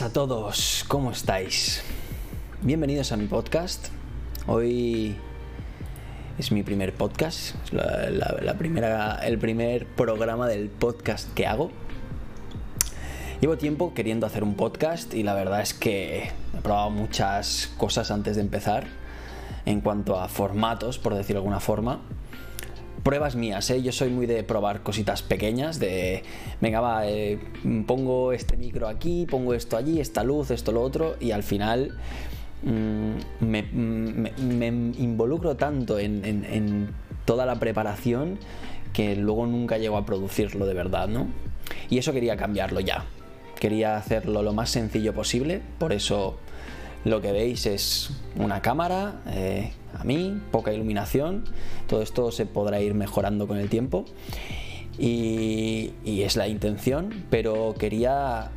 a todos, ¿cómo estáis? Bienvenidos a mi podcast. Hoy es mi primer podcast, es la, primera, el primer programa del podcast que hago. Llevo tiempo queriendo hacer un podcast y la verdad es que he probado muchas cosas antes de empezar en cuanto a formatos, por decirlo de alguna forma pruebas mías, ¿eh? Yo soy muy de probar cositas pequeñas, de, venga, va, eh, pongo este micro aquí, pongo esto allí, esta luz, esto, lo otro, y al final mm, me, involucro tanto en, toda la preparación que luego nunca llego a producirlo de verdad, ¿no? Y eso quería cambiarlo ya. Quería hacerlo lo más sencillo posible, por eso lo que veis es una cámara, eh, a mí, poca iluminación. Todo esto se podrá ir mejorando con el tiempo. Y, es la intención, pero quería,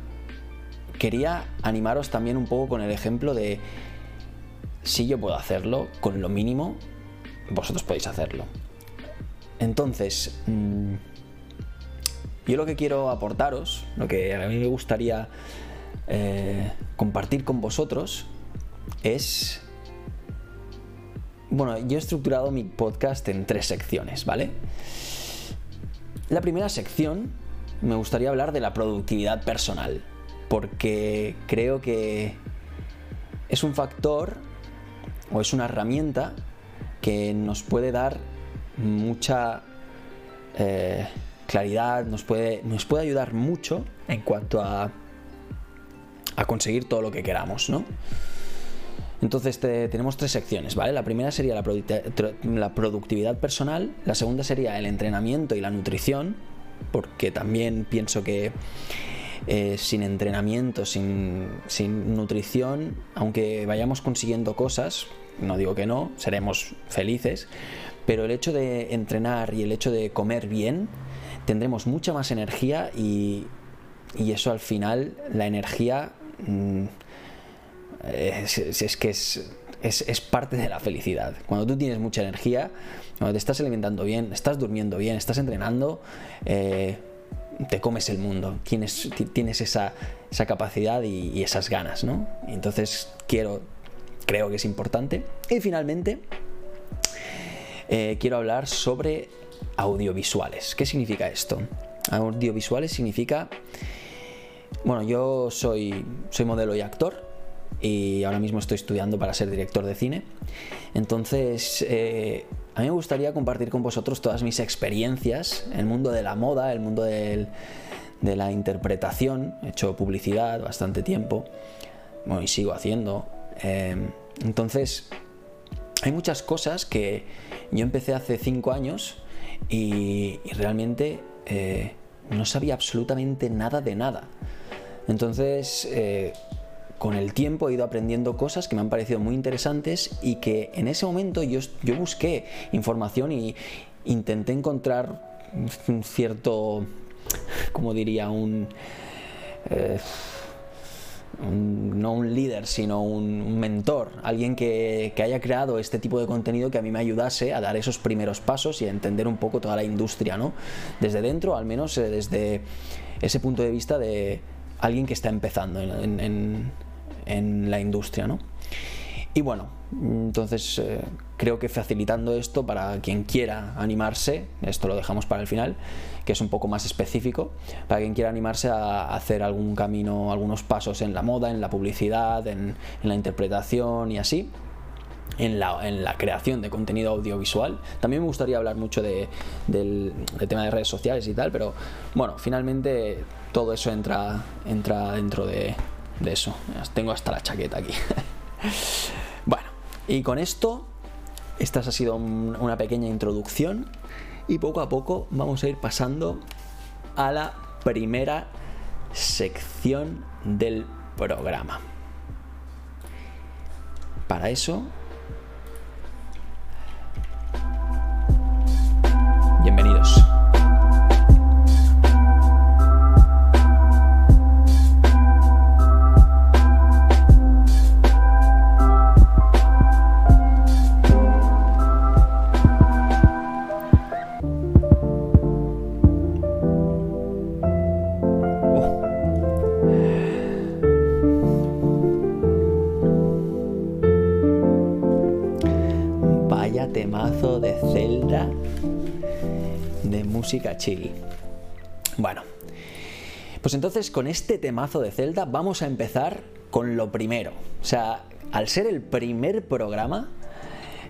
quería animaros también un poco con el ejemplo de si yo puedo hacerlo con lo mínimo, vosotros podéis hacerlo. Entonces, mm, yo lo que quiero aportaros, lo que a mí me gustaría eh, compartir con vosotros, es bueno, yo he estructurado mi podcast en tres secciones, ¿vale? La primera sección me gustaría hablar de la productividad personal, porque creo que es un factor o es una herramienta que nos puede dar mucha eh, claridad, nos puede, nos puede ayudar mucho en cuanto a, a conseguir todo lo que queramos, ¿no? Entonces tenemos tres secciones, ¿vale? La primera sería la, productividad personal, la segunda sería el entrenamiento y la nutrición, porque también pienso que eh, sin entrenamiento, sin, nutrición, aunque vayamos consiguiendo cosas, no digo que no, seremos felices, pero el hecho de entrenar y el hecho de comer bien, tendremos mucha más energía y, eso al final, la energía... Mm, es, que es, parte de la felicidad. Cuando tú tienes mucha energía, cuando te estás alimentando bien, estás durmiendo bien, estás entrenando, eh, te comes el mundo, tienes, tienes esa, capacidad y, esas ganas, ¿no? entonces quiero, creo que es importante. Y finalmente, eh, quiero hablar sobre audiovisuales. ¿Qué significa esto? Audiovisuales significa, bueno, yo soy, soy modelo y actor, y ahora mismo estoy estudiando para ser director de cine. Entonces, eh, a mí me gustaría compartir con vosotros todas mis experiencias en el mundo de la moda, el mundo de la interpretación. He hecho publicidad bastante tiempo y sigo haciendo. Em, entonces, hay muchas cosas que yo empecé hace cinco años y, realmente eh, no sabía absolutamente nada de nada. Entonces, eh, con el tiempo he ido aprendiendo cosas que me han parecido muy interesantes y que en ese momento yo, busqué información y intenté encontrar un cierto, como diría, un, eh, no un líder, sino un, mentor, alguien que, haya creado este tipo de contenido que a mí me ayudase a dar esos primeros pasos y a entender un poco toda la industria, ¿no? Desde dentro, al menos eh, desde ese punto de vista de alguien que está empezando la industria, ¿no? Y bueno, entonces eh, creo que facilitando esto para quien quiera animarse, esto lo dejamos para el final, que es un poco más específico, para quien quiera animarse a hacer algún camino, algunos pasos en la moda, en la publicidad, en, la interpretación y así. En la, en la, creación de contenido audiovisual. También me gustaría hablar mucho de, del, tema de redes sociales y tal, pero bueno, finalmente todo eso entra, entra dentro de, de eso. Tengo hasta la chaqueta aquí. bueno, y con esto, esta ha sido una pequeña introducción y poco a poco vamos a ir pasando a la primera sección del programa. Para eso música chill. Bueno, pues entonces con este temazo de Zelda vamos a empezar con lo primero. O sea, al ser el primer programa,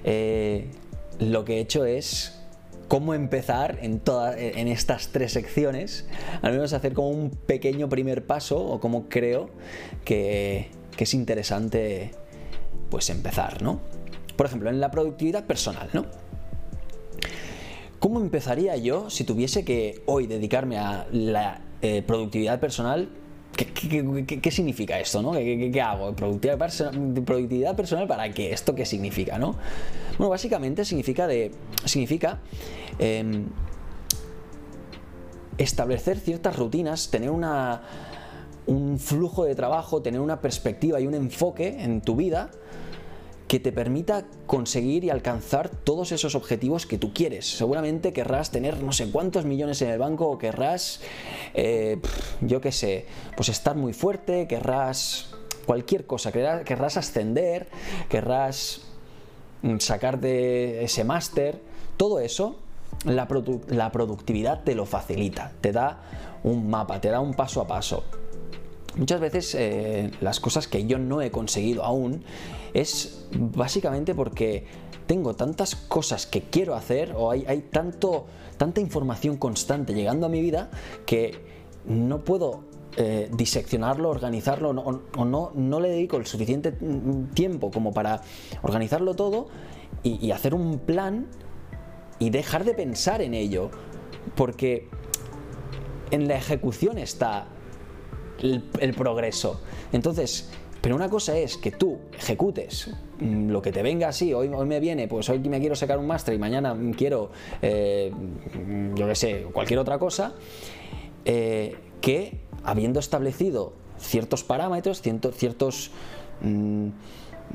eh, lo que he hecho es cómo empezar en, todas en estas tres secciones, al menos hacer como un pequeño primer paso o como creo que, que es interesante pues empezar, ¿no? Por ejemplo, en la productividad personal, ¿no? ¿Cómo empezaría yo si tuviese que hoy dedicarme a la eh, productividad personal? ¿Qué, significa esto? ¿no? ¿Qué, hago? ¿Productividad, ¿Productividad, personal para qué? ¿Esto qué significa? ¿no? Bueno, básicamente significa, de, significa em, establecer ciertas rutinas, tener una, un flujo de trabajo, tener una perspectiva y un enfoque en tu vida que te permita conseguir y alcanzar todos esos objetivos que tú quieres. Seguramente querrás tener no sé cuántos millones en el banco o querrás, eh, yo qué sé, pues estar muy fuerte, querrás cualquier cosa, querrás, ascender, querrás mm, sacar de ese máster, todo eso, la, la productividad te lo facilita, te da un mapa, te da un paso a paso. Muchas veces eh, las cosas que yo no he conseguido aún es básicamente porque tengo tantas cosas que quiero hacer o hay, tanto, tanta información constante llegando a mi vida que no puedo eh, diseccionarlo, organizarlo o, no, no le dedico el suficiente tiempo como para organizarlo todo y hacer un plan y dejar de pensar en ello porque en la ejecución está el, progreso. Entonces, pero una cosa es que tú ejecutes mm, lo que te venga así, hoy, me viene, pues hoy me quiero sacar un máster y mañana quiero, eh, yo qué sé, cualquier otra cosa, eh, que habiendo establecido ciertos parámetros, ciertos, mm,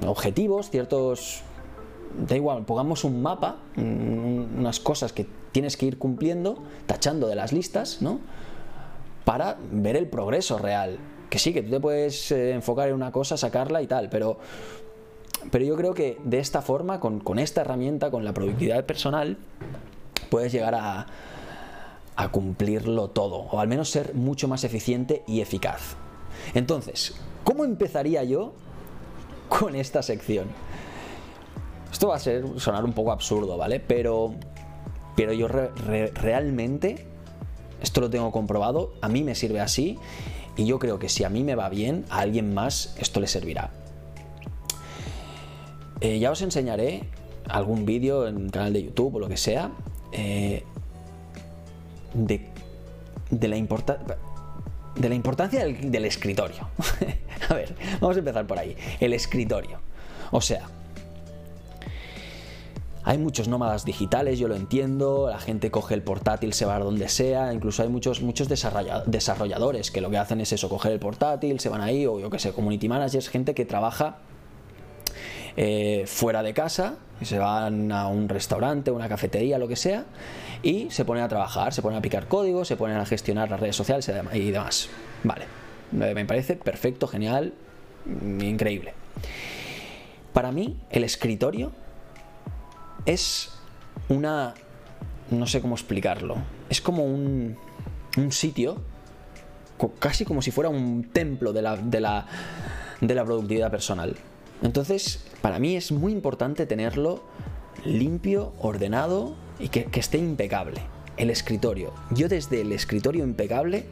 objetivos, ciertos... Da igual, pongamos un mapa, mm, unas cosas que tienes que ir cumpliendo, tachando de las listas, ¿no? para ver el progreso real. Que sí, que tú te puedes eh, enfocar en una cosa, sacarla y tal, pero, pero yo creo que de esta forma, con, esta herramienta, con la productividad personal, puedes llegar a, a cumplirlo todo, o al menos ser mucho más eficiente y eficaz. Entonces, ¿cómo empezaría yo con esta sección? Esto va a ser, sonar un poco absurdo, ¿vale? Pero, pero yo realmente esto lo tengo comprobado, a mí me sirve así y yo creo que si a mí me va bien, a alguien más esto le servirá. Eh, ya os enseñaré algún vídeo en el canal de YouTube o lo que sea eh, de, la de la importancia del, del escritorio. a ver, vamos a empezar por ahí. El escritorio. O sea, hay muchos nómadas digitales, yo lo entiendo, la gente coge el portátil, se va a donde sea, incluso hay muchos, muchos desarrolladores que lo que hacen es eso, coger el portátil, se van ahí, o yo que sé, community managers, gente que trabaja eh, fuera de casa, se van a un restaurante, una cafetería, lo que sea, y se ponen a trabajar, se ponen a picar código, se ponen a gestionar las redes sociales y demás. Vale, me parece perfecto, genial, increíble. Para mí, el escritorio es una... no sé cómo explicarlo. Es como un, un sitio, casi como si fuera un templo de la, de la, de la productividad personal. Entonces, para mí es muy importante tenerlo limpio, ordenado y que, que esté impecable. El escritorio. Yo desde el escritorio impecable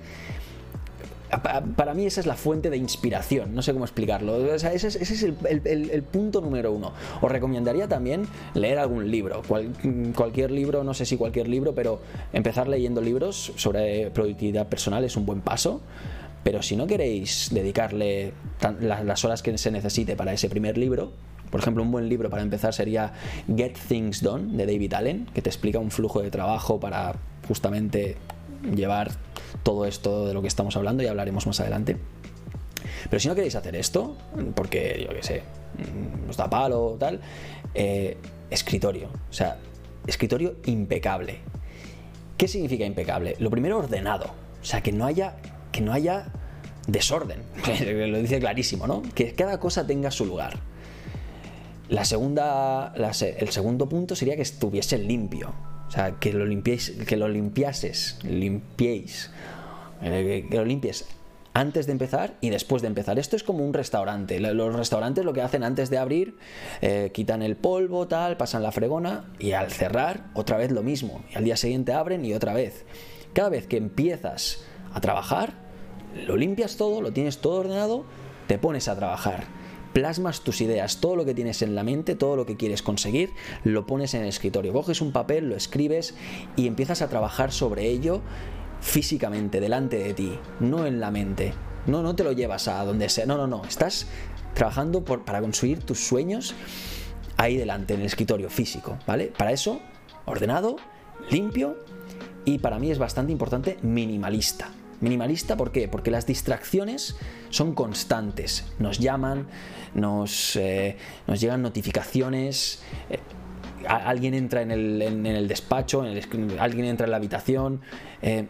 para mí esa es la fuente de inspiración, no sé cómo explicarlo. ese es, el, punto número uno. Os recomendaría también leer algún libro, cualquier libro, no sé si cualquier libro, pero empezar leyendo libros sobre productividad personal es un buen paso. Pero si no queréis dedicarle las horas que se necesite para ese primer libro, por ejemplo, un buen libro para empezar sería Get Things Done de David Allen, que te explica un flujo de trabajo para justamente llevar todo esto de lo que estamos hablando y hablaremos más adelante. Pero si no queréis hacer esto, porque yo qué sé, os da palo tal, eh, escritorio. O sea, escritorio impecable. ¿Qué significa impecable? Lo primero, ordenado. O sea, que no haya, que no haya desorden. Lo dice clarísimo, ¿no? Que cada cosa tenga su lugar. La segunda, el segundo punto sería que estuviese limpio. O sea, que lo limpiéis, que lo limpiases, limpiéis, eh, que lo limpies antes de empezar y después de empezar. Esto es como un restaurante. Los restaurantes lo que hacen antes de abrir, eh, quitan el polvo, tal, pasan la fregona y al cerrar otra vez lo mismo. Y al día siguiente abren y otra vez. Cada vez que empiezas a trabajar, lo limpias todo, lo tienes todo ordenado, te pones a trabajar. Plasmas tus ideas, todo lo que tienes en la mente, todo lo que quieres conseguir, lo pones en el escritorio. Coges un papel, lo escribes y empiezas a trabajar sobre ello físicamente delante de ti, no en la mente. No, no te lo llevas a donde sea. No, no, no. Estás trabajando para conseguir tus sueños ahí delante, en el escritorio físico, ¿vale? Para eso, ordenado, limpio y para mí es bastante importante minimalista. Minimalista, ¿por qué? Porque las distracciones son constantes. Nos llaman, nos, eh, nos llegan notificaciones. Eh, alguien entra en el, despacho, alguien entra en la habitación. Eh,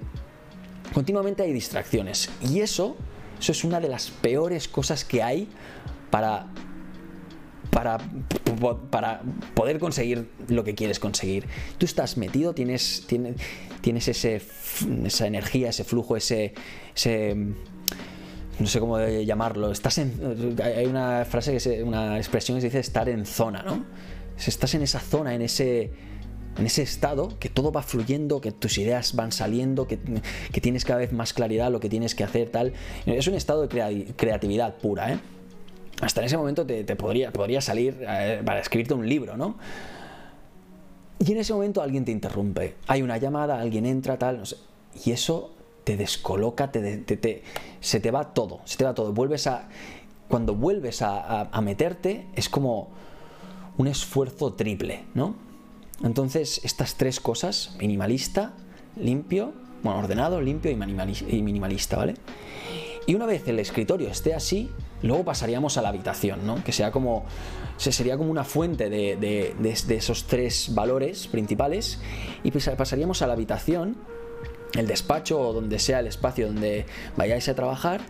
continuamente hay distracciones. Y eso, eso es una de las peores cosas que hay para, para, poder conseguir lo que quieres conseguir. Tú estás metido, tienes, tienes, tienes ese, esa energía, ese flujo, ese, ese no sé cómo llamarlo, estás en, hay una frase que una expresión que se dice estar en zona, ¿no? Si estás en esa zona, en ese, en ese estado, que todo va fluyendo, que tus ideas van saliendo, que, tienes cada vez más claridad lo que tienes que hacer, tal. Es un estado de creatividad pura, ¿eh? Hasta en ese momento te, podría, salir eh, para escribirte un libro, ¿no? Y en ese momento alguien te interrumpe. Hay una llamada, alguien entra, tal. Y eso te descoloca, te, se te va todo, se te va todo. Vuelves a. Cuando vuelves a meterte, es como un esfuerzo triple, ¿no? Entonces, estas tres cosas, minimalista, limpio, bueno, ordenado, limpio y minimalista, ¿vale? Y una vez el escritorio esté así, luego pasaríamos a la habitación, ¿no? Que sea como, sería como una fuente de, esos tres valores principales y pasaríamos a la habitación, el despacho o donde sea el espacio donde vayáis a trabajar,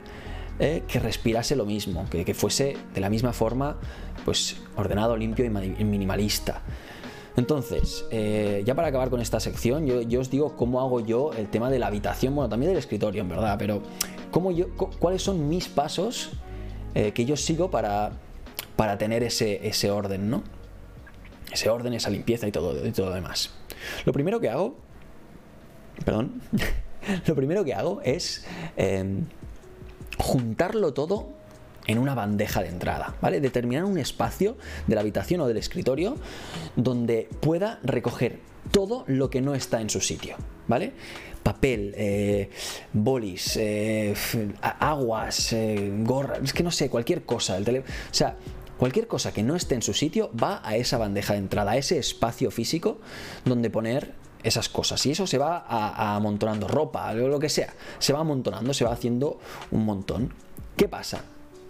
eh, que respirase lo mismo, que, fuese de la misma forma, pues ordenado, limpio y minimalista. Entonces, eh, ya para acabar con esta sección, yo, os digo cómo hago yo el tema de la habitación, bueno, también del escritorio, en verdad, pero cómo yo, cuáles son mis pasos eh, que yo sigo para, para tener ese, ese orden, ¿no? Ese orden, esa limpieza y todo, y todo lo demás. Lo primero que hago, perdón, lo primero que hago es em, juntarlo todo en una bandeja de entrada, ¿vale? Determinar un espacio de la habitación o del escritorio donde pueda recoger todo lo que no está en su sitio, ¿vale? Papel, eh, bolis, eh, aguas, eh, gorras, es que no sé, cualquier cosa, el o sea, cualquier cosa que no esté en su sitio va a esa bandeja de entrada, a ese espacio físico donde poner esas cosas. Y eso se va amontonando, ropa, lo que sea, se va amontonando, se va haciendo un montón. ¿Qué pasa?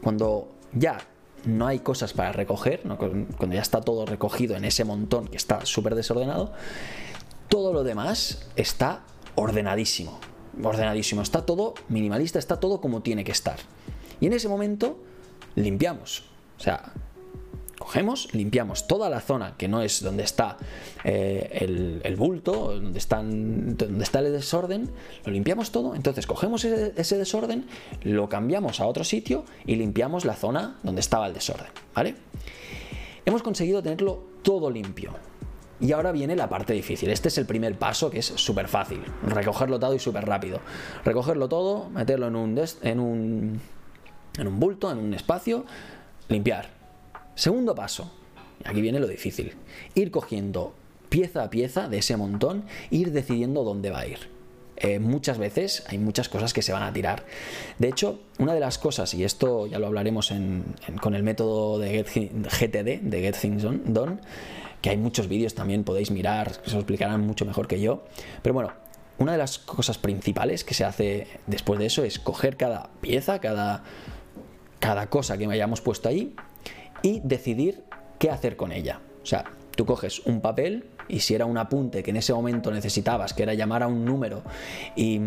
Cuando ya no hay cosas para recoger, cuando ya está todo recogido en ese montón que está súper desordenado, todo lo demás está ordenadísimo. Ordenadísimo, está todo minimalista, está todo como tiene que estar. Y en ese momento limpiamos. O sea, cogemos, limpiamos toda la zona que no es donde está eh, el, bulto, donde, donde está el desorden, lo limpiamos todo, entonces cogemos ese, desorden, lo cambiamos a otro sitio y limpiamos la zona donde estaba el desorden, ¿vale? Hemos conseguido tenerlo todo limpio. Y ahora viene la parte difícil. Este es el primer paso que es súper fácil. Recogerlo todo y súper rápido. Recogerlo todo, meterlo en un, en un, en un bulto, en un espacio, limpiar Segundo paso, aquí viene lo difícil, ir cogiendo pieza a pieza de ese montón, ir decidiendo dónde va a ir. Eh, muchas veces hay muchas cosas que se van a tirar. De hecho, una de las cosas, y esto ya lo hablaremos con el método de GTD, de Get Things Done, que hay muchos vídeos también podéis mirar, que se explicarán mucho mejor que yo. Pero bueno, una de las cosas principales que se hace después de eso es coger cada pieza, cada, cada cosa que hayamos puesto ahí y decidir qué hacer con ella. O sea, tú coges un papel y si era un apunte que en ese momento necesitabas, que era llamar a un número y,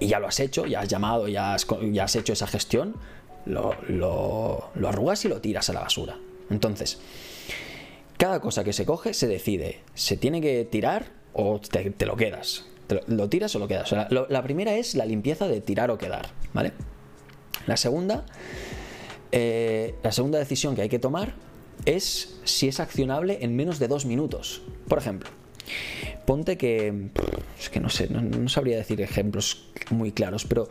ya lo has hecho, ya has llamado, ya has, ya has hecho esa gestión, lo, lo, arrugas y lo tiras a la basura. Entonces, cada cosa que se coge se decide. ¿Se tiene que tirar o te, lo quedas? lo, tiras o lo quedas? la primera es la limpieza de tirar o quedar, ¿vale? La segunda, eh, la segunda decisión que hay que tomar es si es accionable en menos de dos minutos. Por ejemplo, ponte que. Es que no sé, no, sabría decir ejemplos muy claros, pero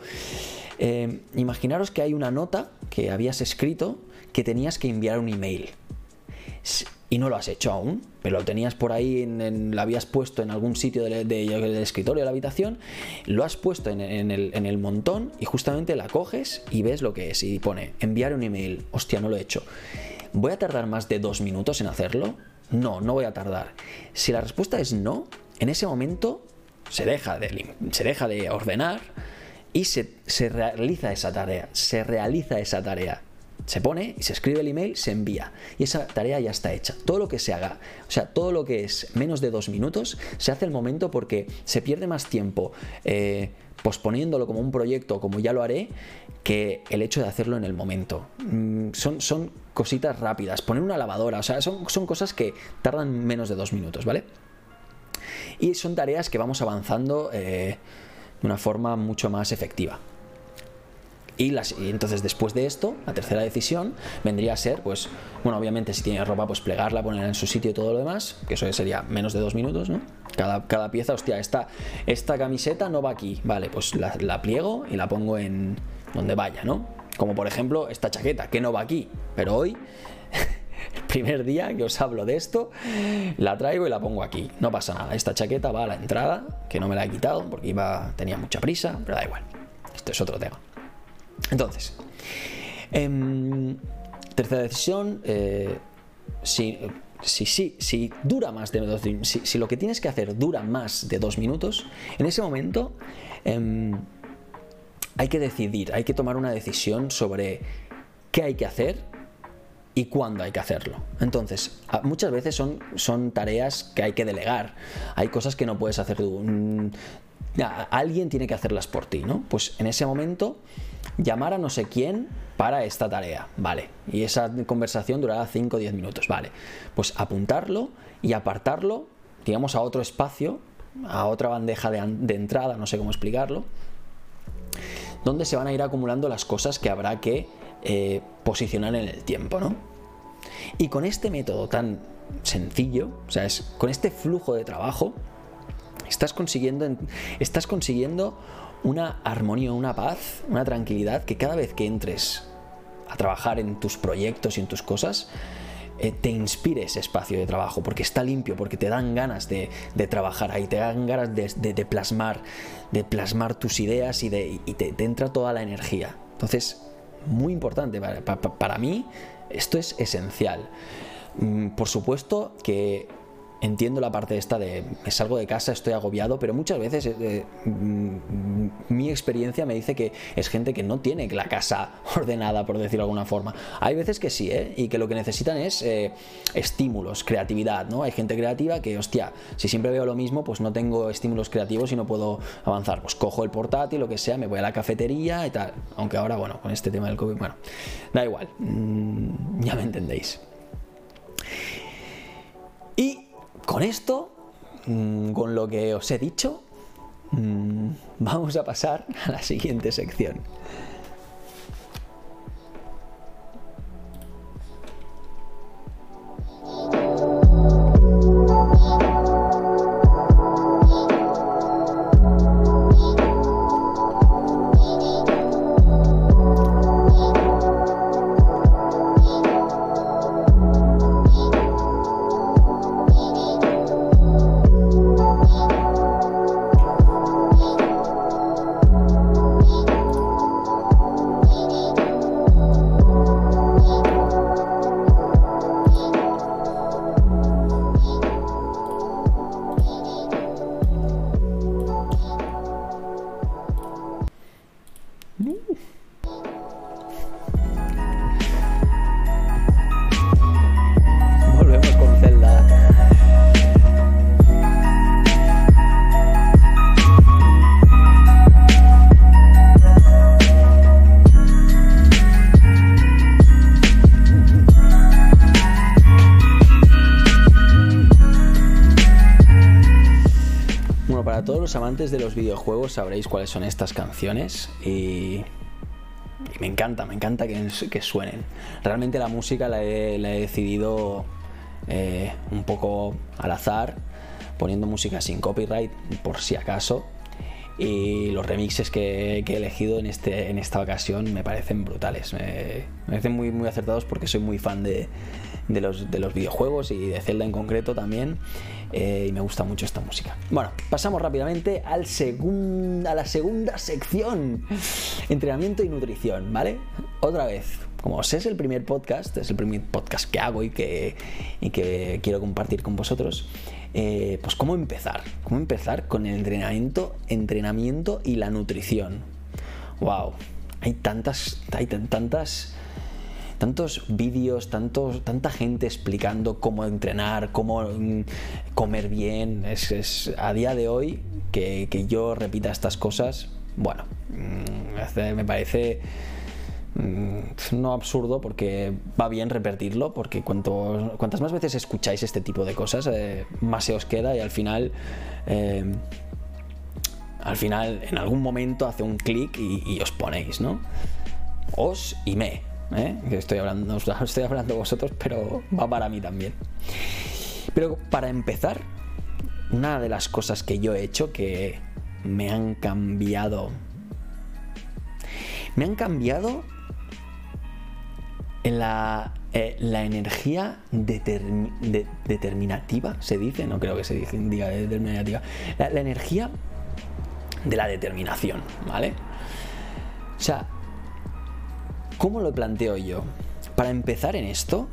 eh, imaginaros que hay una nota que habías escrito que tenías que enviar un email y no lo has hecho aún, pero lo tenías por ahí, en, lo habías puesto en algún sitio del, escritorio de la habitación, lo has puesto en, el, en, el, montón y justamente la coges y ves lo que es y pone enviar un email, hostia, no lo he hecho. ¿Voy a tardar más de dos minutos en hacerlo? No, no voy a tardar. Si la respuesta es no, en ese momento se deja de, se deja de ordenar y se, se realiza esa tarea, se realiza esa tarea se pone y se escribe el email, se envía. Y esa tarea ya está hecha. Todo lo que se haga, o sea, todo lo que es menos de dos minutos, se hace el momento porque se pierde más tiempo eh, posponiéndolo como un proyecto, como ya lo haré, que el hecho de hacerlo en el momento. Mm, son, son cositas rápidas. Poner una lavadora, o sea, son, son cosas que tardan menos de dos minutos, ¿vale? Y son tareas que vamos avanzando eh, de una forma mucho más efectiva. Y, entonces después de esto, la tercera decisión vendría a ser, pues, bueno, obviamente si tiene ropa, pues plegarla, ponerla en su sitio y todo lo demás, que eso sería menos de dos minutos, ¿no? Cada, cada pieza, hostia, esta, esta camiseta no va aquí, vale, pues la, la pliego y la pongo en donde vaya, ¿no? Como por ejemplo esta chaqueta, que no va aquí, pero hoy el primer día que os hablo de esto, la traigo y la pongo aquí. No pasa nada. Esta chaqueta va a la entrada, que no me la he quitado porque iba, tenía mucha prisa, pero da igual. Esto es otro tema. Entonces, em, tercera decisión, eh, si, si, si, dura más de dos si, si, lo que tienes que hacer dura más de dos minutos, en ese momento em, hay que decidir, hay que tomar una decisión sobre qué hay que hacer y cuándo hay que hacerlo. Entonces, muchas veces son, son tareas que hay que delegar. Hay cosas que no puedes hacer tú. Mm, alguien tiene que hacerlas por ti, ¿no? Pues en ese momento llamar a no sé quién para esta tarea, vale. Y esa conversación durará 5 o 10 minutos, vale. Pues apuntarlo y apartarlo, digamos, a otro espacio, a otra bandeja de, entrada, no sé cómo explicarlo, donde se van a ir acumulando las cosas que habrá que eh, posicionar en el tiempo, ¿no? Y con este método tan sencillo, o sea, es con este flujo de trabajo, estás consiguiendo, estás consiguiendo una armonía, una paz, una tranquilidad que cada vez que entres a trabajar en tus proyectos y en tus cosas, eh, te inspire ese espacio de trabajo, porque está limpio, porque te dan ganas de, trabajar ahí, te dan ganas de, plasmar, de plasmar tus ideas y, te, entra toda la energía. Entonces, muy importante, para mí esto es esencial. Mm, por supuesto que entiendo la parte esta de me salgo de casa, estoy agobiado, pero muchas veces eh, eh, mm, mi experiencia me dice que es gente que no tiene la casa ordenada, por decirlo de alguna forma. Hay veces que sí, ¿eh? y que lo que necesitan es estímulos, creatividad, ¿no? Hay gente creativa que, hostia, si siempre veo lo mismo, pues no tengo estímulos creativos y no puedo avanzar. Pues cojo el portátil, lo que sea, me voy a la cafetería y tal. Aunque ahora, bueno, con este tema del COVID, bueno, da igual, mm, ya me entendéis. Y con esto, mm, con lo que os he dicho, mm, vamos a pasar a la siguiente sección. Amantes de los videojuegos sabréis cuáles son estas canciones y, me encanta, me encanta que, suenen. Realmente la música la he, decidido eh, un poco al azar, poniendo música sin copyright por si acaso y los remixes que, he elegido en, este, en esta ocasión me parecen brutales. Me, parecen muy, muy acertados porque soy muy fan de, los, de los videojuegos y de Zelda en concreto también. Eh, y me gusta mucho esta música. Bueno, pasamos rápidamente al a la segunda sección: entrenamiento y nutrición, ¿vale? Otra vez, como es el primer podcast, es el primer podcast que hago y que, y que quiero compartir con vosotros. Eh, pues cómo empezar, cómo empezar con el entrenamiento, entrenamiento y la nutrición. Wow, hay tantas, hay tantas, tantos vídeos, tantos, tanta gente explicando cómo entrenar, cómo mm, comer bien. Es, a día de hoy que, que yo repita estas cosas, bueno, mm, me parece Mm, no absurdo porque va bien repetirlo, porque cuanto, cuantas más veces escucháis este tipo de cosas, eh, más se os queda y al final... Eh, al final, en algún momento hace un clic y, os ponéis, ¿no? Os y me, ¿eh? estoy hablando, estoy hablando vosotros, pero va para mí también. Pero para empezar, una de las cosas que yo he hecho que me han cambiado. Me han cambiado la, eh, la energía determinativa, se dice, no creo que se diga determinativa, la, energía de la determinación, ¿vale? O sea, ¿cómo lo planteo yo? Para empezar en esto,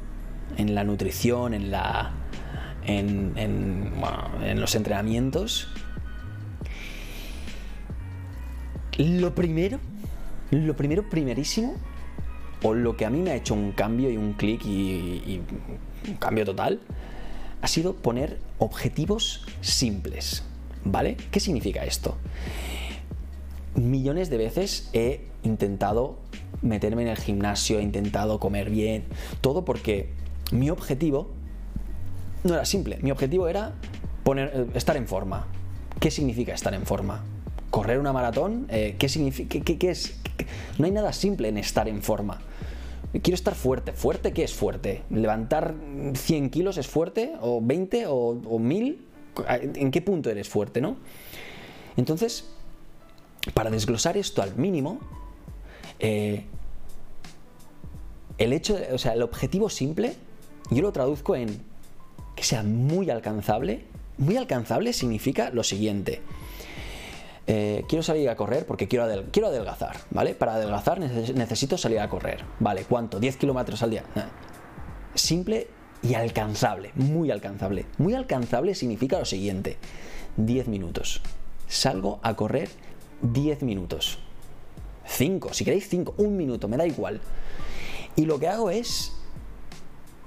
en la nutrición, en la. en, en, los entrenamientos. Lo primero, lo primero, primerísimo, o lo que a mí me ha hecho un cambio y un clic y, un cambio total, ha sido poner objetivos simples. ¿Vale? ¿Qué significa esto? Millones de veces he intentado meterme en el gimnasio, he intentado comer bien, todo porque mi objetivo no era simple, mi objetivo era poner, eh, estar en forma. ¿Qué significa estar en forma? ¿Correr una maratón? Eh, ¿Qué significa? qué es? No hay nada simple en estar en forma. Quiero estar fuerte. ¿Fuerte qué es fuerte? ¿Levantar 100 kilos es fuerte? ¿O 20? ¿O, 1000? ¿En qué punto eres fuerte, no? Entonces, para desglosar esto al mínimo, eh, el hecho, o sea, el objetivo simple, yo lo traduzco en que sea muy alcanzable. Muy alcanzable significa lo siguiente. Eh, quiero salir a correr porque quiero, quiero adelgazar, ¿vale? Para adelgazar necesito salir a correr, ¿vale? ¿Cuánto? ¿10 kilómetros al día? Simple y alcanzable, muy alcanzable. Muy alcanzable significa lo siguiente, 10 minutos. Salgo a correr 10 minutos. 5, si queréis 5, un minuto, me da igual. Y lo que hago es,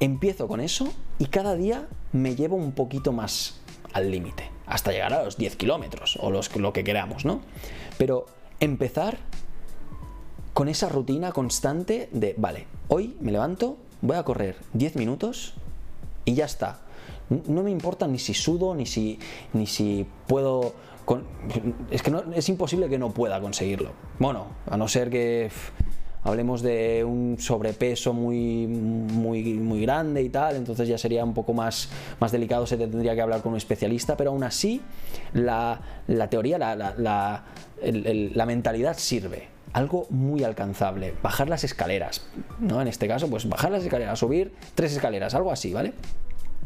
empiezo con eso y cada día me llevo un poquito más al límite hasta llegar a los 10 kilómetros o los, lo que queramos, ¿no? Pero empezar con esa rutina constante de, vale, hoy me levanto, voy a correr 10 minutos y ya está. No me importa ni si sudo, ni si, ni si puedo... es que no, es imposible que no pueda conseguirlo. Bueno, a no ser que hablemos de un sobrepeso muy, muy, muy grande y tal, entonces ya sería un poco más, más delicado, se tendría que hablar con un especialista, pero aún así la, teoría, la, la, mentalidad sirve. Algo muy alcanzable, bajar las escaleras, ¿no? En este caso, pues bajar las escaleras, subir tres escaleras, algo así, ¿vale?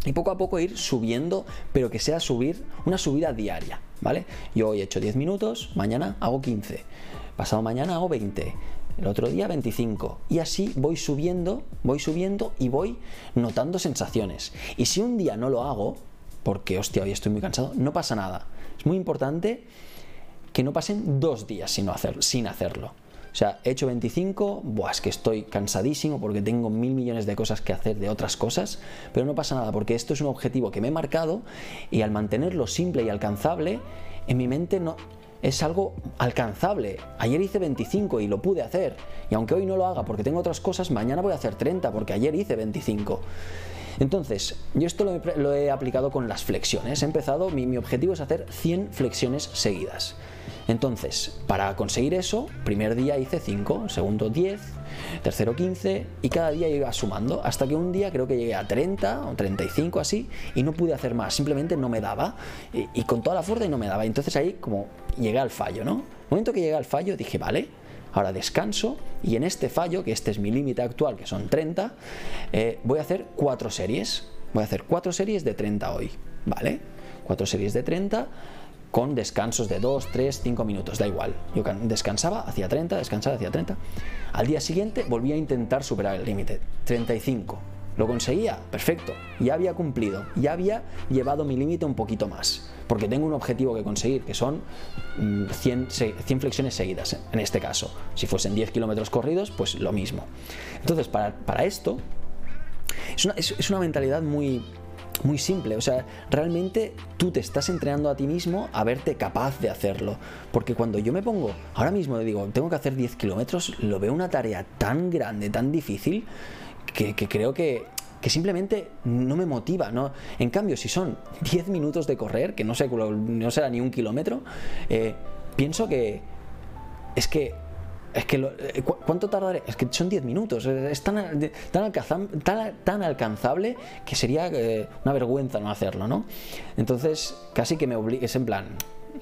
Y poco a poco ir subiendo, pero que sea subir una subida diaria, ¿vale? Yo hoy he hecho 10 minutos, mañana hago 15, pasado mañana hago 20, el otro día 25 y así voy subiendo, voy subiendo y voy notando sensaciones. Y si un día no lo hago, porque hostia, hoy estoy muy cansado, no pasa nada. Es muy importante que no pasen dos días sin, sin hacerlo. O sea, he hecho 25, buah, es que estoy cansadísimo porque tengo mil millones de cosas que hacer de otras cosas, pero no pasa nada porque esto es un objetivo que me he marcado y al mantenerlo simple y alcanzable, en mi mente no, es algo alcanzable. Ayer hice 25 y lo pude hacer. Y aunque hoy no lo haga porque tengo otras cosas, mañana voy a hacer 30 porque ayer hice 25. Entonces, yo esto lo he, aplicado con las flexiones. He empezado, mi, mi objetivo es hacer 100 flexiones seguidas. Entonces, para conseguir eso, primer día hice 5, segundo 10, tercero 15 y cada día iba sumando hasta que un día creo que llegué a 30 o 35 así y no pude hacer más, simplemente no me daba y, con toda la fuerza y no me daba. Entonces ahí como llegué al fallo, ¿no? El momento que llegué al fallo dije, vale, ahora descanso y en este fallo, que este es mi límite actual, que son 30, eh, voy a hacer cuatro series. Voy a hacer cuatro series de 30 hoy, ¿vale? Cuatro series de 30 con descansos de 2, 3, 5 minutos, da igual. Yo descansaba, hacía 30, descansaba, hacía 30. Al día siguiente volví a intentar superar el límite, 35. ¿Lo conseguía? Perfecto. Ya había cumplido, ya había llevado mi límite un poquito más, porque tengo un objetivo que conseguir, que son 100, mm, 100 flexiones seguidas, en este caso. Si fuesen 10 kilómetros corridos, pues lo mismo. Entonces, para, para esto, es una, es una mentalidad muy, muy simple. O sea, realmente tú te estás entrenando a ti mismo a verte capaz de hacerlo. Porque cuando yo me pongo, ahora mismo digo, tengo que hacer 10 kilómetros, lo veo una tarea tan grande, tan difícil, que, creo que, simplemente no me motiva. ¿no? En cambio, si son 10 minutos de correr, que no, sé, no será ni un kilómetro, eh, pienso que es que es que, eh, ¿cuánto tardaré? Es que son 10 minutos. Es tan, tan, alcanzable que sería eh, una vergüenza no hacerlo, ¿no? Entonces, casi que me obligues en plan.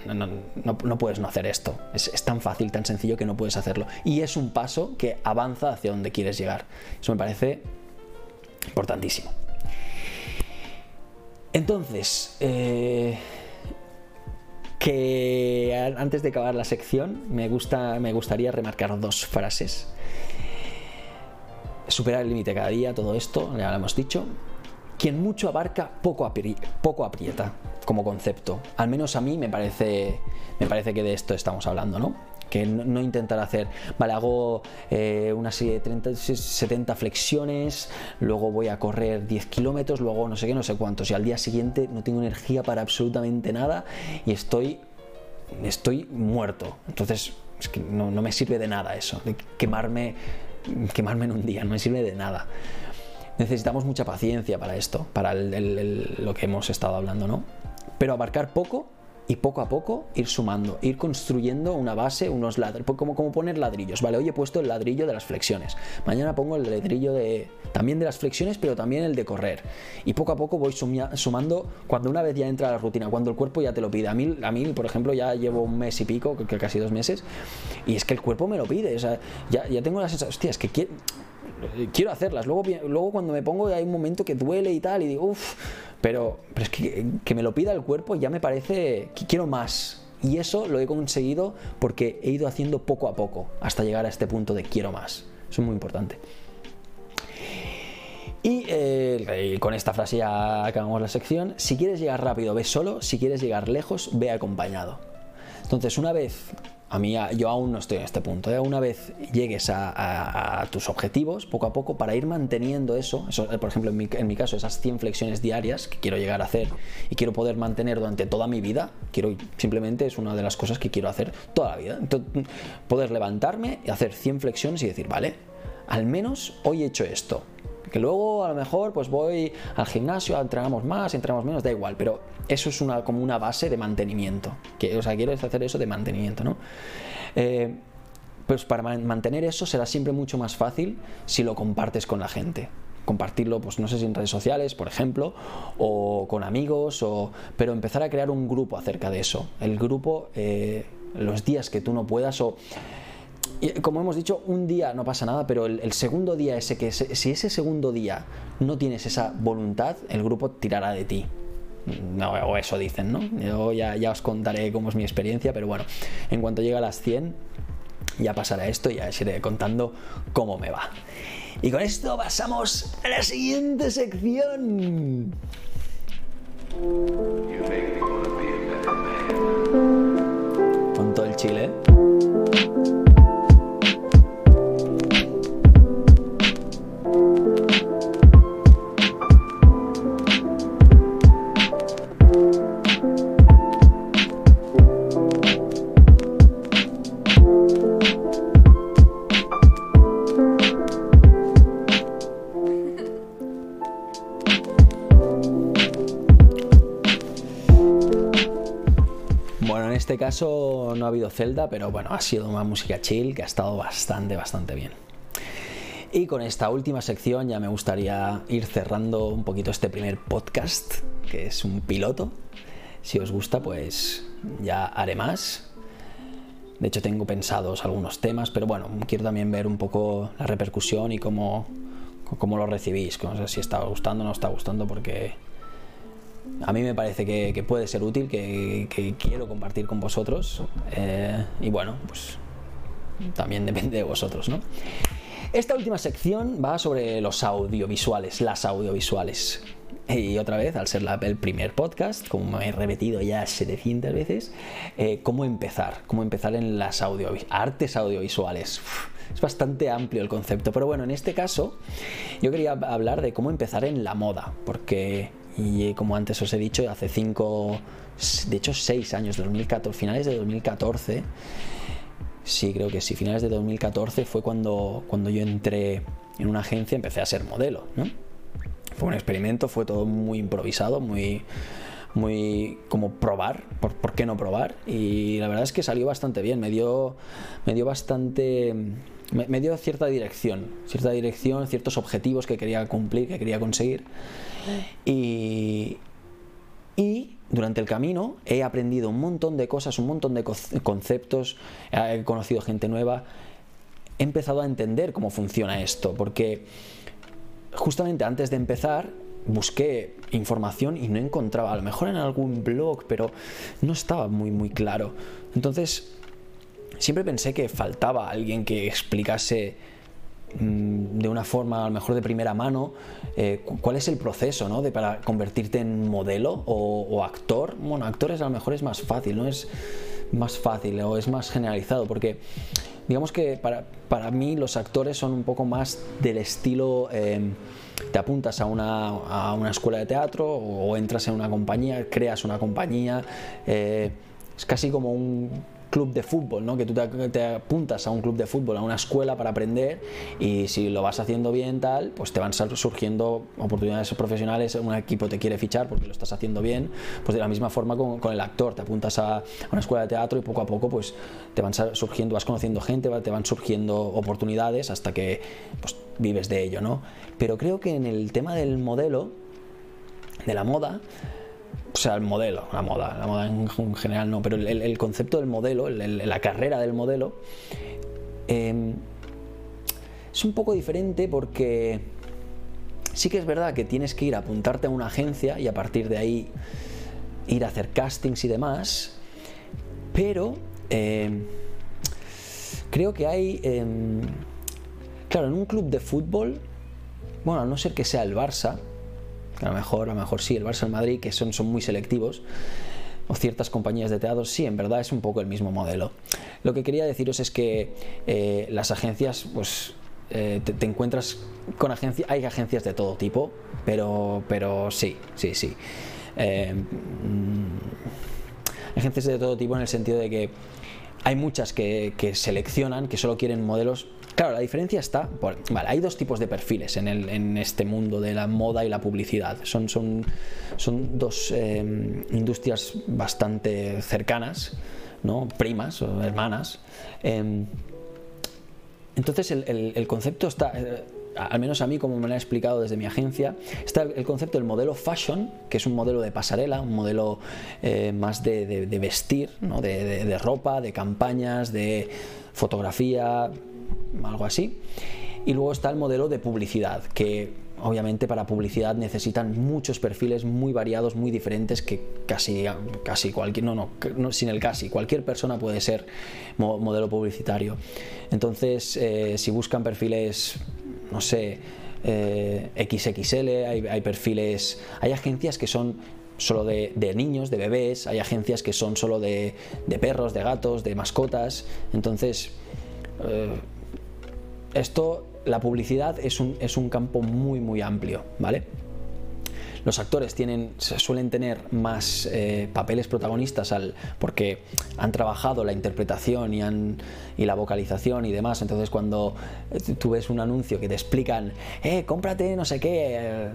No, puedes no hacer esto. Es, es, tan fácil, tan sencillo que no puedes hacerlo. Y es un paso que avanza hacia donde quieres llegar. Eso me parece importantísimo. Entonces, eh, que antes de acabar la sección me, gusta, me gustaría remarcar dos frases. Superar el límite cada día, todo esto, ya lo hemos dicho. Quien mucho abarca, poco, poco aprieta como concepto. Al menos a mí me parece, me parece que de esto estamos hablando, ¿no? Que no, intentar hacer, vale, hago eh, una serie de 30, 70 flexiones, luego voy a correr 10 kilómetros, luego no sé qué, no sé cuántos, y al día siguiente no tengo energía para absolutamente nada y estoy, estoy muerto. Entonces, es que no, me sirve de nada eso, de quemarme, quemarme en un día, no me sirve de nada. Necesitamos mucha paciencia para esto, para lo que hemos estado hablando, ¿no? Pero abarcar poco y poco a poco ir sumando, ir construyendo una base, unos ladrillos, como, como poner ladrillos, ¿vale? Hoy he puesto el ladrillo de las flexiones, mañana pongo el ladrillo de, también de las flexiones, pero también el de correr. Y poco a poco voy sumando cuando una vez ya entra la rutina, cuando el cuerpo ya te lo pide. A mí, a mí por ejemplo, ya llevo un mes y pico, que casi dos meses, y es que el cuerpo me lo pide, o sea, ya, ya tengo la sensación, hostia, es que quiero quiero hacerlas. Luego, luego cuando me pongo hay un momento que duele y tal y digo, uff, pero, pero es que, que me lo pida el cuerpo ya me parece que quiero más. Y eso lo he conseguido porque he ido haciendo poco a poco hasta llegar a este punto de quiero más. Eso es muy importante. Y eh, con esta frase ya acabamos la sección. Si quieres llegar rápido, ve solo. Si quieres llegar lejos, ve acompañado. Entonces, una vez a mí yo aún no estoy en este punto. ¿eh? Una vez llegues a, tus objetivos, poco a poco, para ir manteniendo eso, eh, por ejemplo, en mi, caso, esas 100 flexiones diarias que quiero llegar a hacer y quiero poder mantener durante toda mi vida, quiero simplemente es una de las cosas que quiero hacer toda la vida. poder levantarme y hacer 100 flexiones y decir, vale, al menos hoy he hecho esto que luego a lo mejor pues voy al gimnasio, entrenamos más, entrenamos menos, da igual, pero eso es una, como una base de mantenimiento. Que, o sea, quiero hacer eso de mantenimiento, ¿no? Eh, pues para mantener eso será siempre mucho más fácil si lo compartes con la gente compartirlo, pues no sé si en redes sociales, por ejemplo, o con amigos, o, pero empezar a crear un grupo acerca de eso. El grupo, eh, los días que tú no puedas, o como hemos dicho, un día no pasa nada, pero el, segundo día ese que si ese segundo día no tienes esa voluntad, el grupo tirará de ti. No, o eso dicen, ¿no? Yo ya, ya os contaré cómo es mi experiencia, pero bueno, en cuanto llegue a las 100, ya pasará esto y ya os iré contando cómo me va. Y con esto pasamos a la siguiente sección. Con todo el chile. Caso no ha habido Zelda, pero bueno, ha sido una música chill que ha estado bastante, bastante bien. Y con esta última sección ya me gustaría ir cerrando un poquito este primer podcast, que es un piloto. Si os gusta, pues ya haré más. De hecho, tengo pensados algunos temas, pero bueno, quiero también ver un poco la repercusión y cómo, cómo lo recibís. No sé si está gustando o no está gustando, porque a mí me parece que, puede ser útil, que, quiero compartir con vosotros. Eh, y bueno, pues también depende de vosotros, ¿no? Esta última sección va sobre los audiovisuales, las audiovisuales. Y otra vez, al ser el primer podcast, como me he repetido ya 700 veces, eh, cómo empezar, cómo empezar en las audio, artes audiovisuales. es bastante amplio el concepto, pero bueno, en este caso yo quería hablar de cómo empezar en la moda, porque y como antes os he dicho, hace 5, de hecho 6 años, 2014, finales de 2014, sí, creo que sí, finales de 2014 fue cuando, cuando yo entré en una agencia, empecé a ser modelo, ¿no? Fue un experimento, fue todo muy improvisado, muy, muy como probar, ¿por, ¿por, qué no probar? Y la verdad es que salió bastante bien, me dio, me dio bastante, me, dio cierta dirección, cierta dirección, ciertos objetivos que quería cumplir, que quería conseguir. Y, y durante el camino he aprendido un montón de cosas, un montón de conceptos, he conocido gente nueva, he empezado a entender cómo funciona esto, porque justamente antes de empezar busqué información y no encontraba, a lo mejor en algún blog, pero no estaba muy muy claro. Entonces, siempre pensé que faltaba alguien que explicase Mm, de una forma a lo mejor de primera mano eh, cuál es el proceso ¿no? de para convertirte en modelo o, actor bueno actores a lo mejor es más fácil no es más fácil o es más generalizado porque digamos que para, para mí los actores son un poco más del estilo em, te apuntas a una, a una, escuela de teatro o, entras en una compañía creas una compañía eh, es casi como un club de fútbol, ¿no? que tú te, apuntas a un club de fútbol, a una escuela para aprender y si lo vas haciendo bien tal, pues te van surgiendo oportunidades profesionales, un equipo te quiere fichar porque lo estás haciendo bien, pues de la misma forma con, con el actor, te apuntas a una escuela de teatro y poco a poco pues te van surgiendo, vas conociendo gente, te van surgiendo oportunidades hasta que pues, vives de ello, ¿no? Pero creo que en el tema del modelo, de la moda, o sea, el modelo, la moda, la moda en general no, pero el, concepto del modelo, la carrera del modelo, em, es un poco diferente porque sí que es verdad que tienes que ir a apuntarte a una agencia y a partir de ahí ir a hacer castings y demás, pero em, creo que hay, em, claro, en un club de fútbol, bueno, a no ser que sea el Barça, a lo mejor, a lo mejor sí, el Barça Madrid, que son, son muy selectivos, o ciertas compañías de teatro, sí, en verdad es un poco el mismo modelo. Lo que quería deciros es que eh, las agencias, pues eh, te, encuentras con agencias, hay agencias de todo tipo, pero, pero sí, sí, sí. Eh, mm, agencias de todo tipo en el sentido de que hay muchas que seleccionan, que solo quieren modelos Claro, la diferencia está. vale, hay dos tipos de perfiles en, este mundo de la moda y la publicidad. Son, dos em, industrias bastante cercanas, ¿no? primas o hermanas. Em, entonces, el, concepto está. Eh, al menos a mí, como me lo ha explicado desde mi agencia, está el, concepto del modelo fashion, que es un modelo de pasarela, un modelo eh, más de, vestir, de, ropa, de campañas, de fotografía, algo así. Y luego está el modelo de publicidad, que obviamente para publicidad necesitan muchos perfiles muy variados, muy diferentes, que casi, casi cualquier, no, no, sin el casi, cualquier persona puede ser modelo publicitario. Entonces, eh, si buscan perfiles, no sé, eh, XXL, hay, perfiles, hay agencias que son solo de, niños, de bebés, hay agencias que son solo de, perros, de gatos, de mascotas, entonces... Eh, esto, la publicidad es un, es un campo muy, muy amplio, ¿vale? Los actores tienen, suelen tener más eh, papeles protagonistas al, porque han trabajado la interpretación y, han, y la vocalización y demás. Entonces, cuando eh, tú ves un anuncio que te explican, eh, cómprate no sé qué,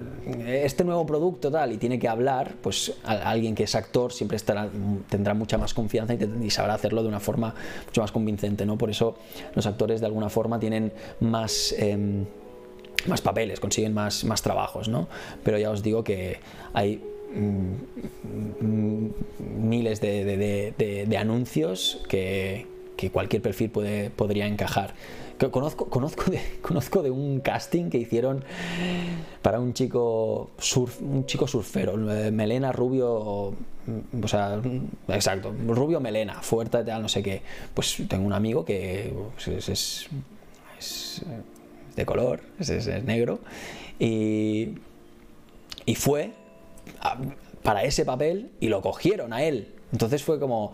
este nuevo producto tal, y tiene que hablar, pues alguien que es actor siempre estará, tendrá mucha más confianza y, sabrá hacerlo de una forma mucho más convincente, ¿no? Por eso los actores de alguna forma tienen más. Em, más papeles, consiguen más, más trabajos, ¿no? Pero ya os digo que hay mm, mm, miles de, anuncios que, cualquier perfil puede, podría encajar. Conozco, conozco, de, conozco de un casting que hicieron para un chico surf, un chico surfero, eh, melena, rubio, mm, o sea, exacto, rubio, melena, fuerte, tal, no sé qué. Pues tengo un amigo que pues, es de color, es, negro, y, y fue para ese papel y lo cogieron a él. Entonces fue como...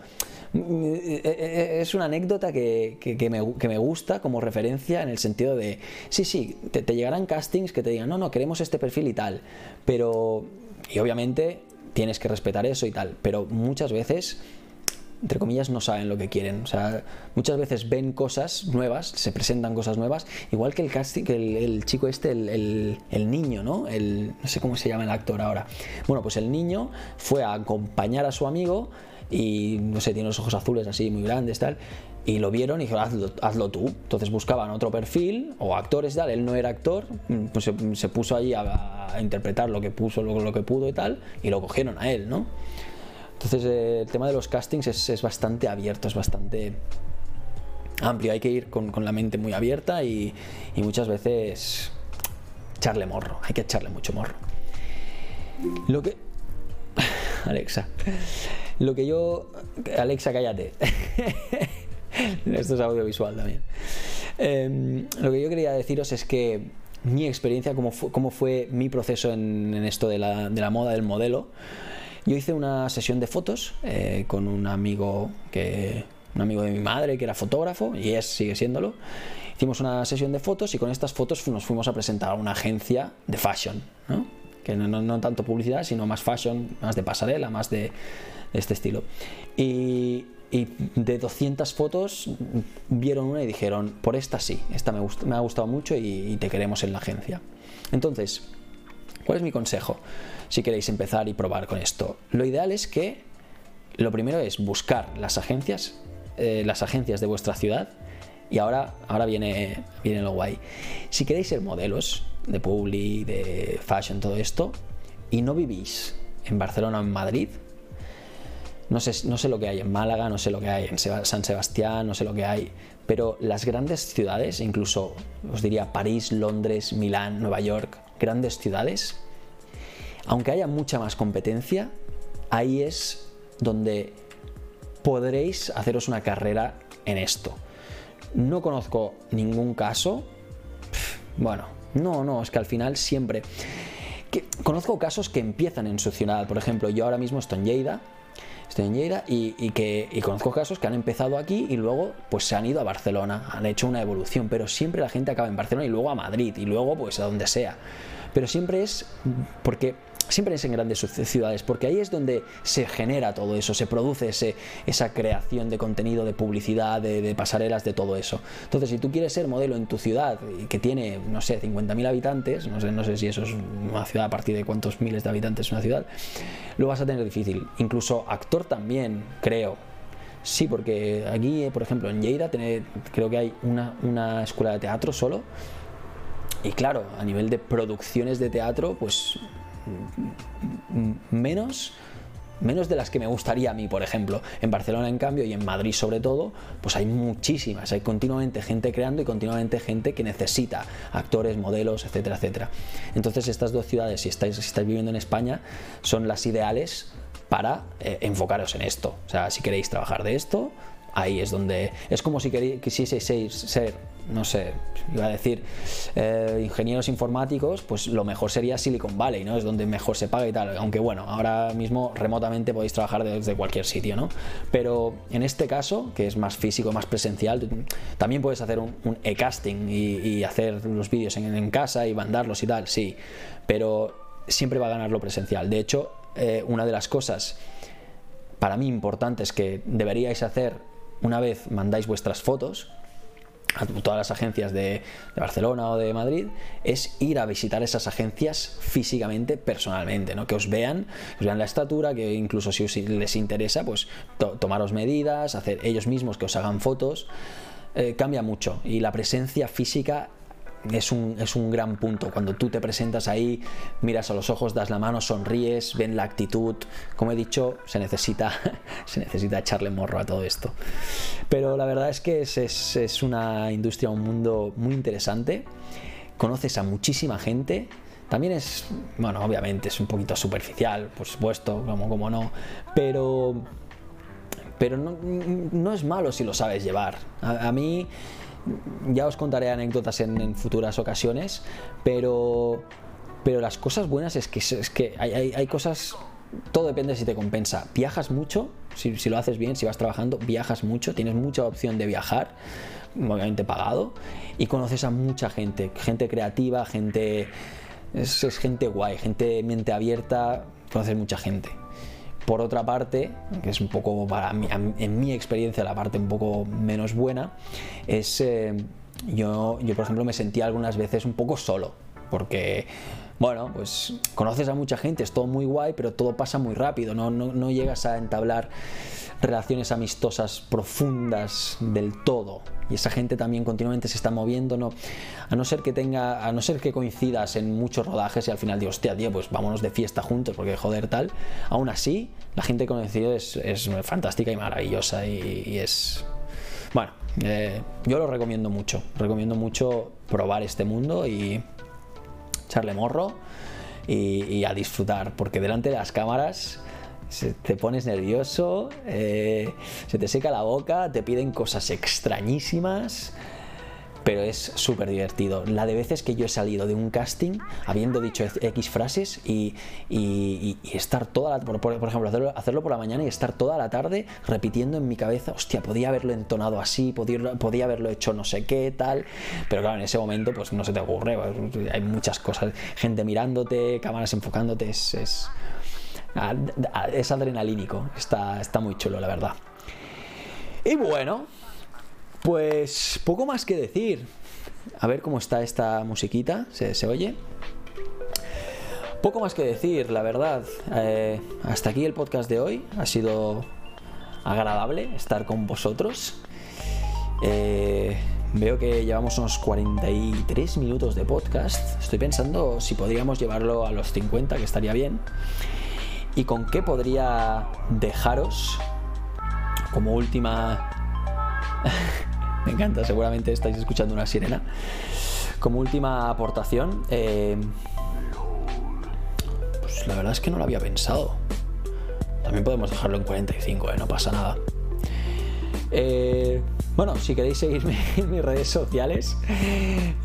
Es una anécdota que, que, me, gusta como referencia en el sentido de, sí, sí, te, te llegarán castings que te digan, no, no, queremos este perfil y tal, pero, y obviamente tienes que respetar eso y tal, pero muchas veces entre comillas, no saben lo que quieren. O sea, muchas veces ven cosas nuevas, se presentan cosas nuevas, igual que el casting, que el, chico este, el, el, niño, ¿no? El, no sé cómo se llama el actor ahora. Bueno, pues el niño fue a acompañar a su amigo y, no sé, tiene los ojos azules así, muy grandes, tal. Y lo vieron y dijeron, hazlo, hazlo tú. Entonces buscaban otro perfil o actores, tal. Él no era actor, pues se, puso allí a, interpretar lo que puso, lo, lo que pudo y tal, y lo cogieron a él, ¿no? Entonces eh, el tema de los castings es, bastante abierto, es bastante amplio. Hay que ir con, la mente muy abierta y, muchas veces echarle morro. Hay que echarle mucho morro. Lo que... Alexa. Lo que yo... Alexa, cállate. Esto es audiovisual también. Em, lo que yo quería deciros es que mi experiencia, cómo fue, cómo fue mi proceso en, esto de la, de la moda del modelo, yo hice una sesión de fotos eh, con un amigo que un amigo de mi madre que era fotógrafo y es sigue siéndolo. Hicimos una sesión de fotos y con estas fotos nos fuimos a presentar a una agencia de fashion, ¿no? que no, no, tanto publicidad, sino más fashion, más de pasarela, más de, este estilo. Y, de 200 fotos vieron una y dijeron, por esta sí, esta me, me ha gustado mucho y te queremos en la agencia. Entonces, ¿cuál es mi consejo? Si queréis empezar y probar con esto. Lo ideal es que lo primero es buscar las agencias, eh, las agencias de vuestra ciudad. Y ahora, ahora viene, viene lo guay. Si queréis ser modelos de publi, de fashion, todo esto, y no vivís en Barcelona o en Madrid, no sé, no sé lo que hay en Málaga, no sé lo que hay en San Sebastián, no sé lo que hay, pero las grandes ciudades, incluso os diría París, Londres, Milán, Nueva York, grandes ciudades, aunque haya mucha más competencia, ahí es donde podréis haceros una carrera en esto. No conozco ningún caso. Bueno, no, no, es que al final siempre... conozco casos que empiezan en su ciudad. Por ejemplo, yo ahora mismo estoy en Lleida. Estoy en Lleida y, que, y conozco casos que han empezado aquí y luego pues se han ido a Barcelona, han hecho una evolución, pero siempre la gente acaba en Barcelona y luego a Madrid y luego pues a donde sea. Pero siempre es porque siempre es en grandes ciudades, porque ahí es donde se genera todo eso, se produce ese, esa creación de contenido, de publicidad, de, pasarelas, de todo eso. Entonces, si tú quieres ser modelo en tu ciudad, que tiene, no sé, 50.000 habitantes, no sé, no sé si eso es una ciudad a partir de cuántos miles de habitantes es una ciudad, lo vas a tener difícil. Incluso actor también, creo, Sí, porque aquí, por ejemplo, en Lleida creo que hay una, una, escuela de teatro solo. Y claro, a nivel de producciones de teatro, pues menos menos de las que me gustaría a mí, por ejemplo. En Barcelona, en cambio, y en Madrid sobre todo, pues hay muchísimas, hay continuamente gente creando y continuamente gente que necesita actores, modelos, etcétera, etcétera. Entonces estas dos ciudades, si estáis, si estáis viviendo en España, son las ideales para eh, enfocaros en esto. O sea, si queréis trabajar de esto, ahí es donde... Es como si quisieseis ser no sé, iba a decir, eh, ingenieros informáticos, pues lo mejor sería Silicon Valley, ¿no? Es donde mejor se paga y tal. Aunque bueno, ahora mismo remotamente podéis trabajar desde cualquier sitio, ¿no? Pero en este caso, que es más físico, más presencial, también puedes hacer un, e-casting y, hacer los vídeos en, en casa y mandarlos y tal, sí. Pero siempre va a ganar lo presencial. De hecho, eh, una de las cosas para mí importantes que deberíais hacer una vez mandáis vuestras fotos a todas las agencias de, Barcelona o de Madrid es ir a visitar esas agencias físicamente, personalmente, ¿no? que os vean, que os vean la estatura, que incluso si os les interesa, pues tomaros medidas, hacer ellos mismos que os hagan fotos, eh, cambia mucho y la presencia física es un, es un, gran punto. Cuando tú te presentas ahí, miras a los ojos, das la mano, sonríes, ven la actitud. Como he dicho, se necesita, se necesita echarle morro a todo esto. Pero la verdad es que es, es, es una industria, un mundo muy interesante. Conoces a muchísima gente. También es, bueno, obviamente es un poquito superficial, por supuesto, como, como no. Pero, pero no, no es malo si lo sabes llevar. a, a mí ya os contaré anécdotas en, futuras ocasiones, pero, pero las cosas buenas es que, es que hay, cosas todo depende si te compensa. Viajas mucho, si, lo haces bien, si vas trabajando, viajas mucho, tienes mucha opción de viajar, obviamente pagado, y conoces a mucha gente, gente creativa, gente. Es, es gente guay, gente mente abierta, conoces mucha gente. Por otra parte, que es un poco para mí, en mi experiencia la parte un poco menos buena, es eh, yo, yo por ejemplo me sentía algunas veces un poco solo, porque bueno, pues conoces a mucha gente, es todo muy guay, pero todo pasa muy rápido, no, no, no llegas a entablar relaciones amistosas profundas del todo. Y esa gente también continuamente se está moviendo, ¿no? A no ser que tenga, a no ser que coincidas en muchos rodajes y al final digo, hostia, tío, pues vámonos de fiesta juntos, porque joder, tal. Aún así, la gente conocida es, es fantástica y maravillosa y, es. Bueno, eh, yo lo recomiendo mucho. Recomiendo mucho probar este mundo y echarle morro y, y a disfrutar, porque delante de las cámaras te pones nervioso, eh, se te seca la boca, te piden cosas extrañísimas, pero es súper divertido. La de veces que yo he salido de un casting habiendo dicho X frases y, estar toda la, por, ejemplo, hacerlo, hacerlo, por la mañana y estar toda la tarde repitiendo en mi cabeza, hostia, podía haberlo entonado así, podía, podía haberlo hecho no sé qué, tal, pero claro, en ese momento pues no se te ocurre, hay muchas cosas, gente mirándote, cámaras enfocándote, es es adrenalínico, está, está muy chulo, la verdad. Y bueno, pues poco más que decir. A ver cómo está esta musiquita, ¿se, oye? Poco más que decir, la verdad. Eh, hasta aquí el podcast de hoy. Ha sido agradable estar con vosotros. Eh, veo que llevamos unos 43 minutos de podcast. Estoy pensando si podríamos llevarlo a los 50, que estaría bien y con qué podría dejaros como última... Me encanta, seguramente estáis escuchando una sirena. Como última aportación, eh, pues la verdad es que no lo había pensado. También podemos dejarlo en 45, ¿eh? no pasa nada. Eh, bueno, si queréis seguirme en mis redes sociales,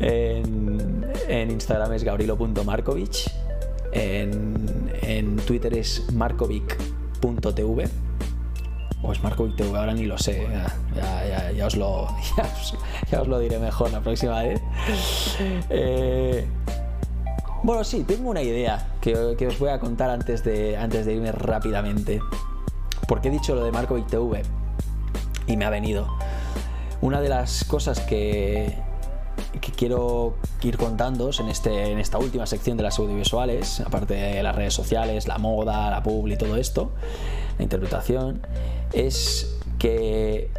en, en Instagram es gabrielo.markovich en, Twitter es markovic.tv o es markovic.tv, ahora ni lo sé, ya, os, lo, ya, os, lo diré mejor la próxima vez. Eh, bueno, sí, tengo una idea que, os voy a contar antes de, antes de irme rápidamente. Porque he dicho lo de markovic.tv y me ha venido. Una de las cosas que, que quiero ir contándos en, este, en esta última sección de las audiovisuales, aparte de las redes sociales, la moda, la publi, todo esto, la interpretación, es que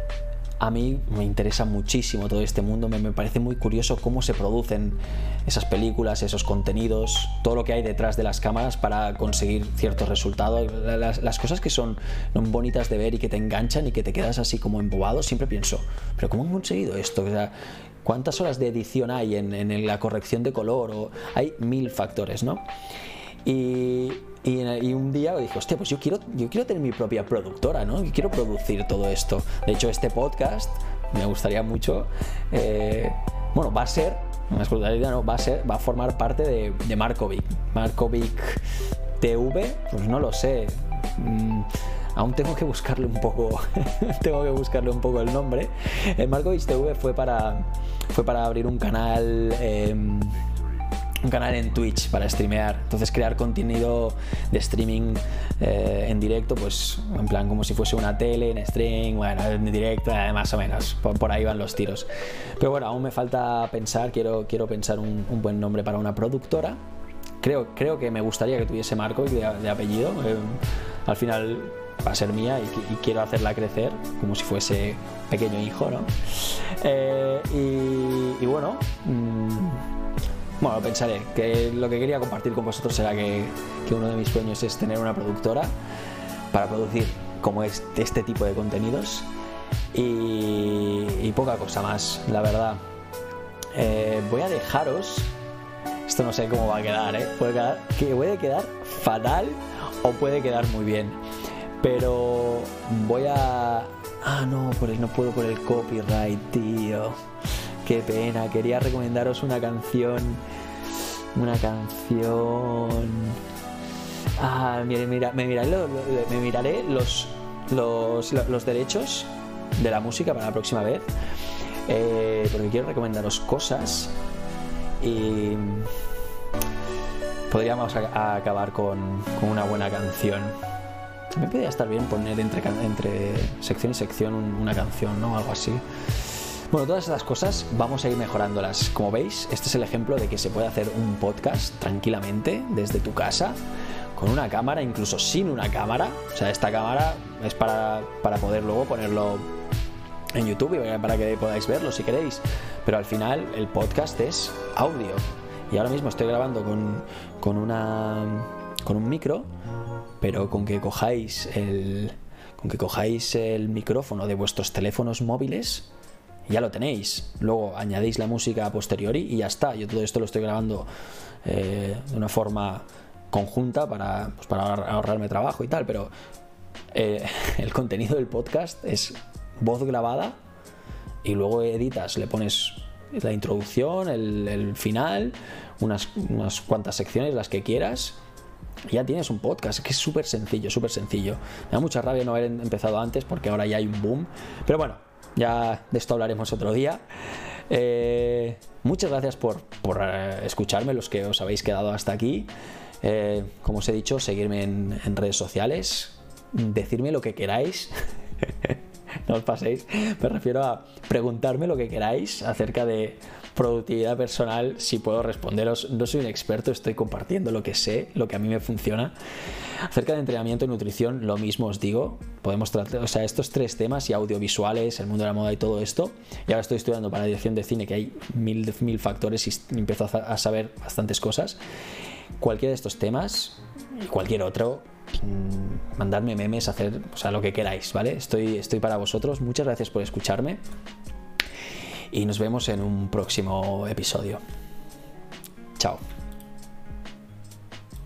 a mí me interesa muchísimo todo este mundo, me, parece muy curioso cómo se producen esas películas, esos contenidos, todo lo que hay detrás de las cámaras para conseguir ciertos resultados, las, cosas que son bonitas de ver y que te enganchan y que te quedas así como embobado, siempre pienso, pero ¿cómo han conseguido esto? ¿Cuántas horas de edición hay en, la corrección de color? Hay mil factores, ¿no? Y, un día dije, hostia, pues yo quiero, tener mi propia productora, ¿no? Yo quiero producir todo esto. De hecho, este podcast me gustaría mucho. Eh, bueno, va a ser, no, va a ser, va a formar parte de, de Markovic. Markovic TV, pues no lo sé. Mm, aún tengo que buscarle un poco tengo que buscarle un poco el nombre el Markovich TV fue para fue para abrir un canal em, un canal en Twitch para streamear. Entonces crear contenido de streaming eh, en directo, pues en plan como si fuese una tele, en stream, bueno, en directo, eh, más o menos. Por, ahí van los tiros. Pero bueno, aún me falta pensar, quiero, quiero pensar un, buen nombre para una productora. Creo, creo que me gustaría que tuviese Marco de, de apellido. Eh, al final va a ser mía y, quiero hacerla crecer como si fuese pequeño hijo, ¿no? y, bueno, mm, bueno, pensaré que lo que quería compartir con vosotros será que, uno de mis sueños es tener una productora para producir como es este tipo de contenidos y, poca cosa más, la verdad. Eh, voy a dejaros, esto no sé cómo va a quedar, ¿eh? Puede quedar, que puede quedar fatal o puede quedar muy bien, pero voy a... Ah, no, por el, no puedo por el copyright, tío. Qué pena, quería recomendaros una canción. Una canción. Ah, mira, mira, me, miraré, miraré los, los, derechos de la música para la próxima vez. Eh, porque quiero recomendaros cosas. Y podríamos acabar con, una buena canción. También podría estar bien poner entre, entre sección y sección una canción, ¿no? Algo así. Bueno, todas estas cosas vamos a ir mejorándolas. Como veis, este es el ejemplo de que se puede hacer un podcast tranquilamente desde tu casa, con una cámara, incluso sin una cámara. O sea, esta cámara es para, poder luego ponerlo en YouTube y para que podáis verlo si queréis. Pero al final el podcast es audio. Y ahora mismo estoy grabando con, con, una, con un micro, pero con que cojáis el, con que cojáis el micrófono de vuestros teléfonos móviles ya lo tenéis. Luego añadéis la música a posteriori y ya está. Yo todo esto lo estoy grabando eh, de una forma conjunta para, pues, para ahorrarme trabajo y tal, pero eh, el contenido del podcast es voz grabada y luego editas, le pones la introducción, el, final, unas, unas, cuantas secciones, las que quieras. Ya tienes un podcast, que es súper sencillo, súper sencillo. Me da mucha rabia no haber empezado antes porque ahora ya hay un boom. Pero bueno, ya de esto hablaremos otro día. Eh, muchas gracias por, eh, escucharme, los que os habéis quedado hasta aquí. Eh, como os he dicho, seguirme en, redes sociales, decirme lo que queráis. no os paséis, me refiero a preguntarme lo que queráis acerca de productividad personal, si puedo responderos. No soy un experto, estoy compartiendo lo que sé, lo que a mí me funciona. Acerca de entrenamiento y nutrición, lo mismo os digo. Podemos tratar, o sea, estos tres temas y audiovisuales, el mundo de la moda y todo esto. Y ahora estoy estudiando para la dirección de cine, que hay mil, mil factores y empiezo a saber bastantes cosas. Cualquiera de estos temas y cualquier otro, mm, mandadme memes, hacer o sea, lo que queráis, ¿vale? Estoy, estoy para vosotros. Muchas gracias por escucharme y nos vemos en un próximo episodio. Chao.